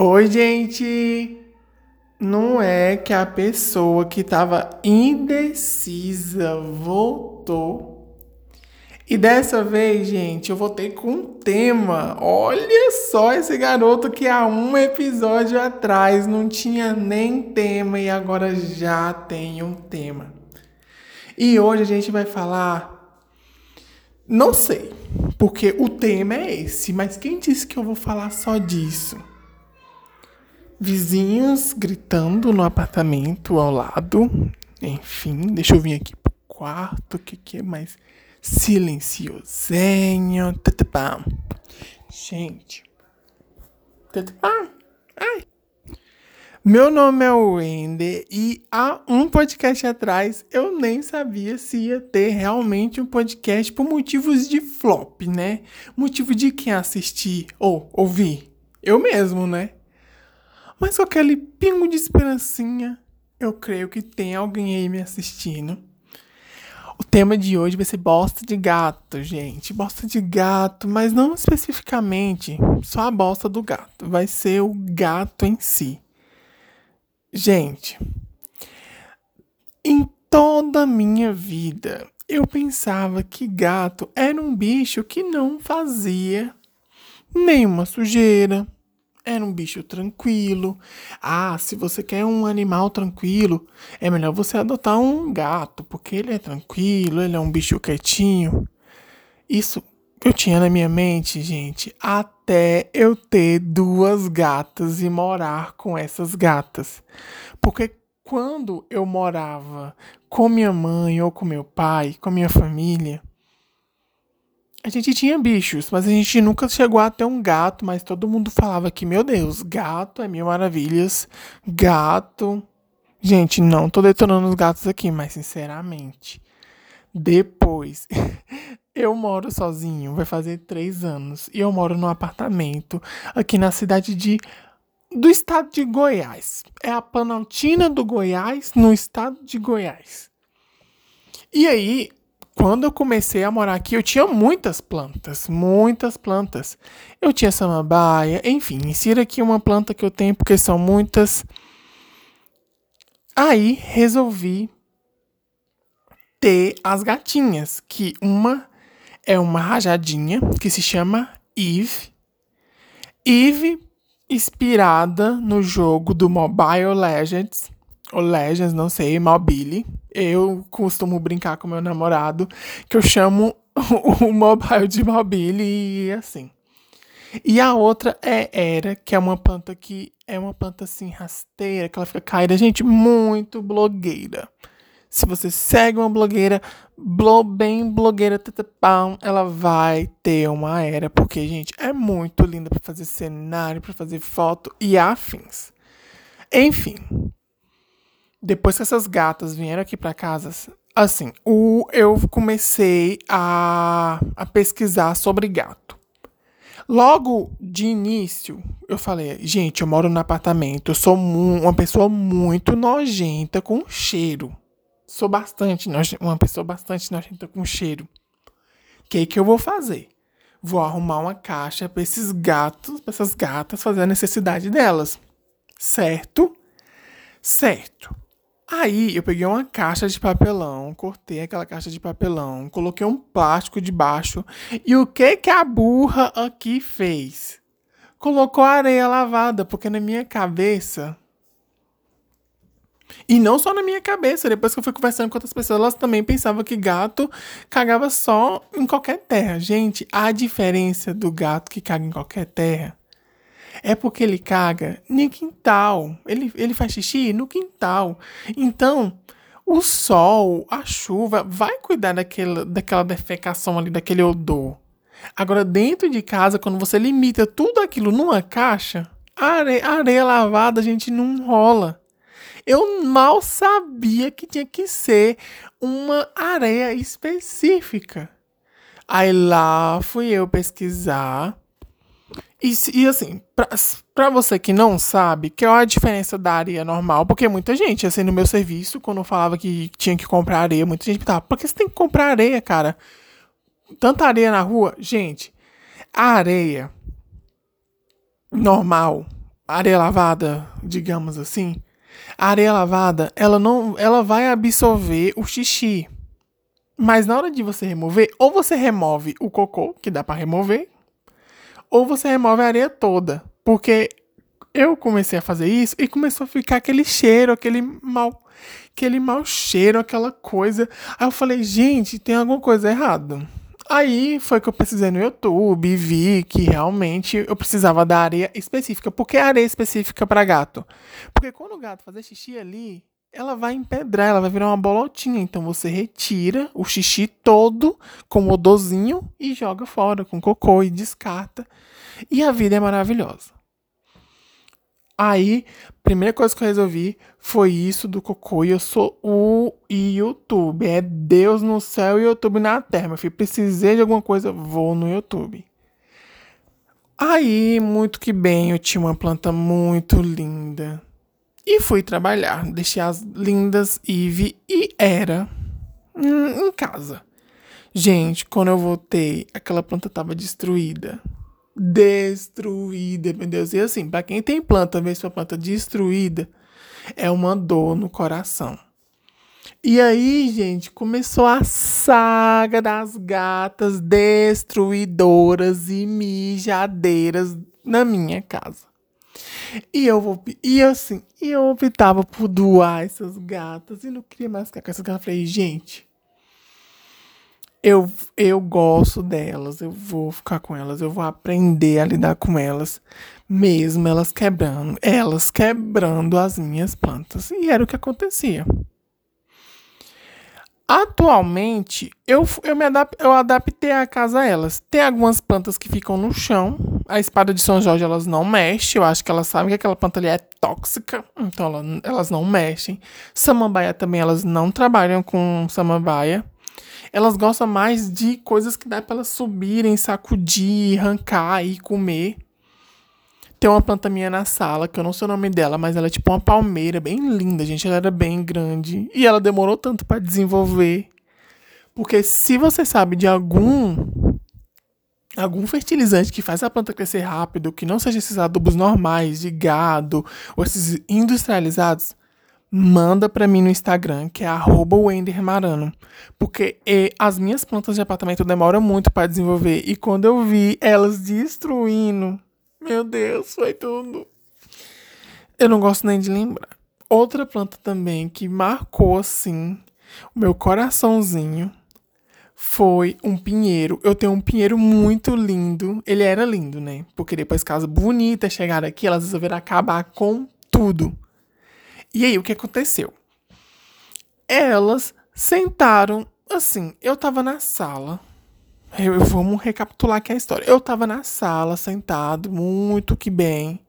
Oi, gente! Não é que a pessoa que estava indecisa voltou. E dessa vez, gente, eu voltei com um tema. Olha só esse garoto que há um episódio atrás não tinha nem tema e agora já tem um tema. E hoje a gente vai falar. Não sei, porque o tema é esse, mas quem disse que eu vou falar só disso? Vizinhos gritando no apartamento ao lado. Enfim, deixa eu vir aqui pro quarto, que que é mais silenciosinho. Tatapam. Gente. Tatapam. Ai. Meu nome é Wender e há um podcast atrás eu nem sabia se ia ter realmente um podcast por motivos de flop, né? Motivo de quem assistir ou ouvir. Eu mesmo, né? Mas com aquele pingo de esperancinha, eu creio que tem alguém aí me assistindo. O tema de hoje vai ser bosta de gato, gente. Bosta de gato, mas não especificamente só a bosta do gato. Vai ser o gato em si. Gente, em toda a minha vida, eu pensava que gato era um bicho que não fazia nenhuma sujeira, era um bicho tranquilo. Ah, se você quer um animal tranquilo, é melhor você adotar um gato, porque ele é tranquilo, ele é um bicho quietinho. Isso eu tinha na minha mente, gente, até eu ter duas gatas e morar com essas gatas. Porque quando eu morava com minha mãe ou com meu pai, com minha família, a gente tinha bichos, mas a gente nunca chegou a ter um gato, mas todo mundo falava que, meu Deus, gato é mil maravilhas, gato. Gente, não tô detonando os gatos aqui, mas sinceramente, depois eu moro sozinho, vai fazer três anos, e eu moro num apartamento aqui na cidade de do estado de Goiás. É a Planaltina do Goiás, no estado de Goiás. E aí, quando eu comecei a morar aqui, eu tinha muitas plantas, muitas plantas. Eu tinha samambaia, enfim, insira aqui uma planta que eu tenho porque são muitas. Aí resolvi ter as gatinhas, que uma é uma rajadinha que se chama Eve. Eve inspirada no jogo do Mobile Legends ou Legends, não sei, Mobile. Eu costumo brincar com meu namorado, que eu chamo o mobile de mobile e assim. E a outra é Era, que é uma planta que é uma planta assim rasteira, que ela fica caída, gente, muito blogueira. Se você segue uma blogueira, blo, bem blogueira, tatapão, ela vai ter uma era, porque, gente, é muito linda para fazer cenário, para fazer foto e afins. Enfim, depois que essas gatas vieram aqui para casa, assim, o, eu comecei a, a pesquisar sobre gato. Logo de início, eu falei, gente, eu moro no apartamento, eu sou uma pessoa muito nojenta com cheiro. Sou bastante nojenta, uma pessoa bastante nojenta com cheiro. O que, que eu vou fazer? Vou arrumar uma caixa para esses gatos, para essas gatas fazer a necessidade delas. Certo? Certo. Aí eu peguei uma caixa de papelão, cortei aquela caixa de papelão, coloquei um plástico debaixo e o que que a burra aqui fez? Colocou areia lavada, porque na minha cabeça e não só na minha cabeça, depois que eu fui conversando com outras pessoas, elas também pensavam que gato cagava só em qualquer terra. Gente, a diferença do gato que caga em qualquer terra é porque ele caga no quintal. Ele, ele faz xixi no quintal. Então, o sol, a chuva, vai cuidar daquela, daquela defecação ali, daquele odor. Agora, dentro de casa, quando você limita tudo aquilo numa caixa, a areia, a areia lavada, a gente não rola. Eu mal sabia que tinha que ser uma areia específica. Aí lá fui eu pesquisar e, e assim, pra, você que não sabe, que é a diferença da areia normal, porque muita gente, assim, no meu serviço, quando eu falava que tinha que comprar areia, muita gente perguntava, por que você tem que comprar areia, cara? Tanta areia na rua? Gente, a areia normal, areia lavada, digamos assim, a areia lavada, ela não, ela vai absorver o xixi. Mas na hora de você remover, ou você remove o cocô, que dá para remover, ou você remove a areia toda, porque eu comecei a fazer isso e começou a ficar aquele cheiro, aquele mal, aquele mau cheiro, aquela coisa. Aí eu falei, gente, tem alguma coisa errada. Aí foi que eu pesquisei no YouTube vi que realmente eu precisava da areia específica. Por que areia específica para gato? Porque quando o gato fazer xixi ali, ela vai empedrar, ela vai virar uma bolotinha. Então você retira o xixi todo com o odorzinho e joga fora com cocô e descarta. E a vida é maravilhosa. Aí, primeira coisa que eu resolvi foi isso do cocô. E eu sou o YouTube. É Deus no céu e YouTube na terra. Meu filho, precisei de alguma coisa, vou no YouTube. Aí, muito que bem, eu tinha uma planta muito linda. E fui trabalhar. Deixei as lindas Eve e Era em casa. Gente, quando eu voltei, aquela planta tava destruída destruída, meu Deus. E assim, para quem tem planta, ver sua planta destruída, é uma dor no coração. E aí, gente, começou a saga das gatas destruidoras e mijadeiras na minha casa. E eu e assim, eu optava por doar essas gatas e não queria mais ficar com essas gatas. Eu falei, gente, eu, eu gosto delas, eu vou ficar com elas, eu vou aprender a lidar com elas, mesmo elas quebrando, elas quebrando as minhas plantas. E era o que acontecia. Atualmente, eu, eu, me adap, eu adaptei a casa a elas. Tem algumas plantas que ficam no chão. A espada de São Jorge, elas não mexem. Eu acho que elas sabem que aquela planta ali é tóxica. Então, ela, elas não mexem. Samambaia também, elas não trabalham com samambaia elas gostam mais de coisas que dá para elas subirem, sacudir, arrancar e comer. Tem uma planta minha na sala, que eu não sei o nome dela, mas ela é tipo uma palmeira, bem linda, gente. Ela era bem grande. E ela demorou tanto para desenvolver. Porque se você sabe de algum algum fertilizante que faz a planta crescer rápido, que não seja esses adubos normais de gado ou esses industrializados, manda para mim no Instagram, que é @wendermarano, porque e, as minhas plantas de apartamento demoram muito para desenvolver e quando eu vi elas destruindo, meu Deus, foi tudo. Eu não gosto nem de lembrar. Outra planta também que marcou assim o meu coraçãozinho foi um pinheiro. Eu tenho um pinheiro muito lindo. Ele era lindo, né? Porque depois casa bonita chegaram aqui, elas resolveram acabar com tudo. E aí, o que aconteceu? Elas sentaram assim. Eu tava na sala. Eu, vamos recapitular aqui a história. Eu tava na sala, sentado, muito que bem.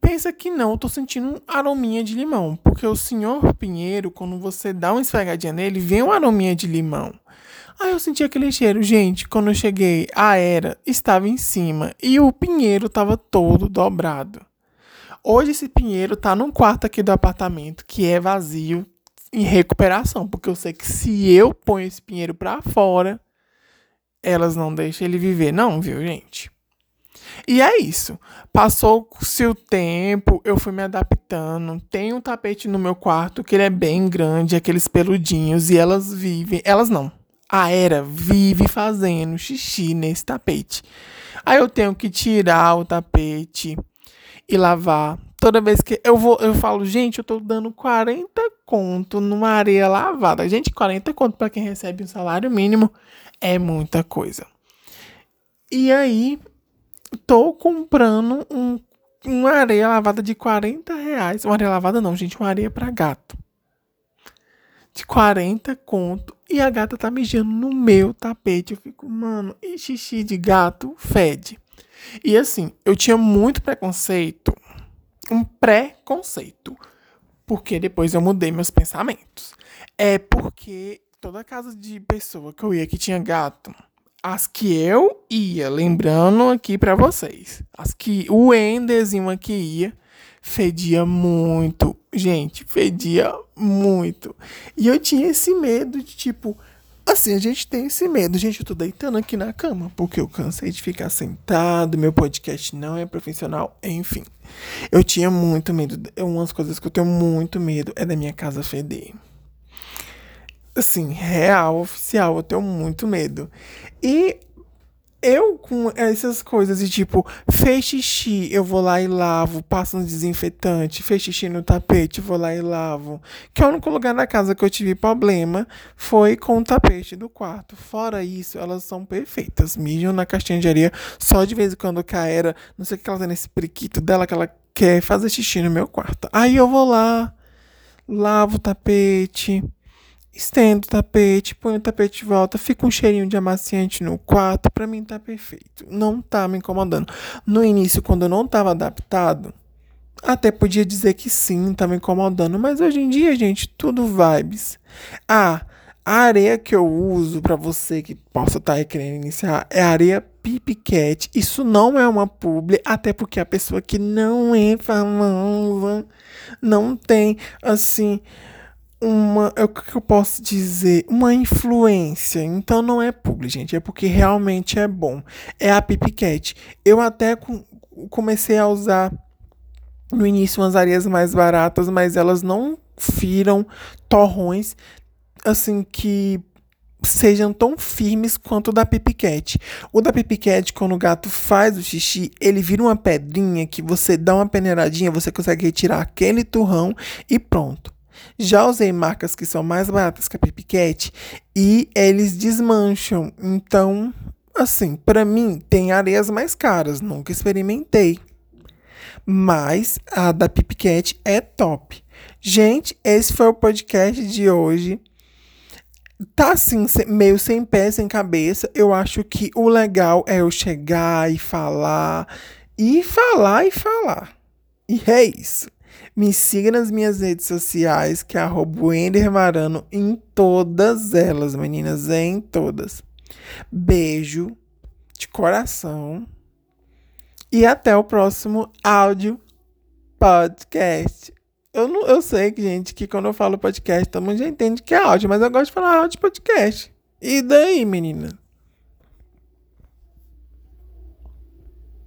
Pensa que não, eu tô sentindo um arominha de limão. Porque o senhor Pinheiro, quando você dá uma esfregadinha nele, vem um arominha de limão. Aí eu senti aquele cheiro. Gente, quando eu cheguei, a era estava em cima e o pinheiro estava todo dobrado. Hoje esse pinheiro tá num quarto aqui do apartamento que é vazio em recuperação, porque eu sei que se eu ponho esse pinheiro para fora, elas não deixam ele viver, não, viu, gente? E é isso. Passou-se o tempo, eu fui me adaptando. Tem um tapete no meu quarto que ele é bem grande, aqueles peludinhos, e elas vivem. Elas não. A Era vive fazendo xixi nesse tapete. Aí eu tenho que tirar o tapete, e lavar. Toda vez que eu vou, eu falo, gente, eu tô dando 40 conto numa areia lavada. Gente, 40 conto para quem recebe um salário mínimo é muita coisa. E aí, tô comprando um, uma areia lavada de 40 reais. Uma areia lavada não, gente, uma areia para gato. De 40 conto. E a gata tá mijando no meu tapete. Eu fico, mano, e xixi de gato fede. E assim, eu tinha muito preconceito, um preconceito, porque depois eu mudei meus pensamentos. É porque toda casa de pessoa que eu ia que tinha gato, as que eu ia, lembrando aqui para vocês, as que o Enderzinho aqui ia, fedia muito. Gente, fedia muito. E eu tinha esse medo de tipo, Assim, a gente tem esse medo. Gente, eu tô deitando aqui na cama, porque eu cansei de ficar sentado, meu podcast não é profissional, enfim. Eu tinha muito medo. Umas coisas que eu tenho muito medo é da minha casa feder. Assim, real, oficial, eu tenho muito medo. E eu com essas coisas de tipo, fez xixi, eu vou lá e lavo, passo um desinfetante, fez xixi no tapete, vou lá e lavo. Que é o único lugar na casa que eu tive problema foi com o tapete do quarto. Fora isso, elas são perfeitas. Mijam na caixinha de areia, só de vez em quando cai era, não sei o que ela tem nesse periquito dela que ela quer fazer xixi no meu quarto. Aí eu vou lá, lavo o tapete Estendo o tapete, ponho o tapete de volta, fica um cheirinho de amaciante no quarto, para mim tá perfeito. Não tá me incomodando. No início, quando eu não tava adaptado, até podia dizer que sim, tá me incomodando, mas hoje em dia, gente, tudo vibes. Ah, a areia que eu uso para você que possa estar tá querendo iniciar é areia Pipicat. Isso não é uma publi, até porque a pessoa que não é famosa não tem assim uma, é o que eu posso dizer, uma influência. Então não é publi, gente, é porque realmente é bom. É a Pipicat. Eu até com, comecei a usar no início umas areias mais baratas, mas elas não viram torrões assim que sejam tão firmes quanto o da Pipicat. O da Pipicat, quando o gato faz o xixi, ele vira uma pedrinha que você dá uma peneiradinha, você consegue retirar aquele turrão e pronto. Já usei marcas que são mais baratas que a Pipicat e eles desmancham. Então, assim, para mim tem areias mais caras, nunca experimentei. Mas a da Pipicat é top. Gente, esse foi o podcast de hoje. Tá assim, meio sem pé, sem cabeça. Eu acho que o legal é eu chegar e falar, e falar e falar. E é isso. Me siga nas minhas redes sociais, que é Marano, em todas elas, meninas, em todas. Beijo de coração. E até o próximo áudio podcast. Eu, não, eu sei gente, que quando eu falo podcast, todo mundo já entende que é áudio, mas eu gosto de falar áudio podcast. E daí, menina?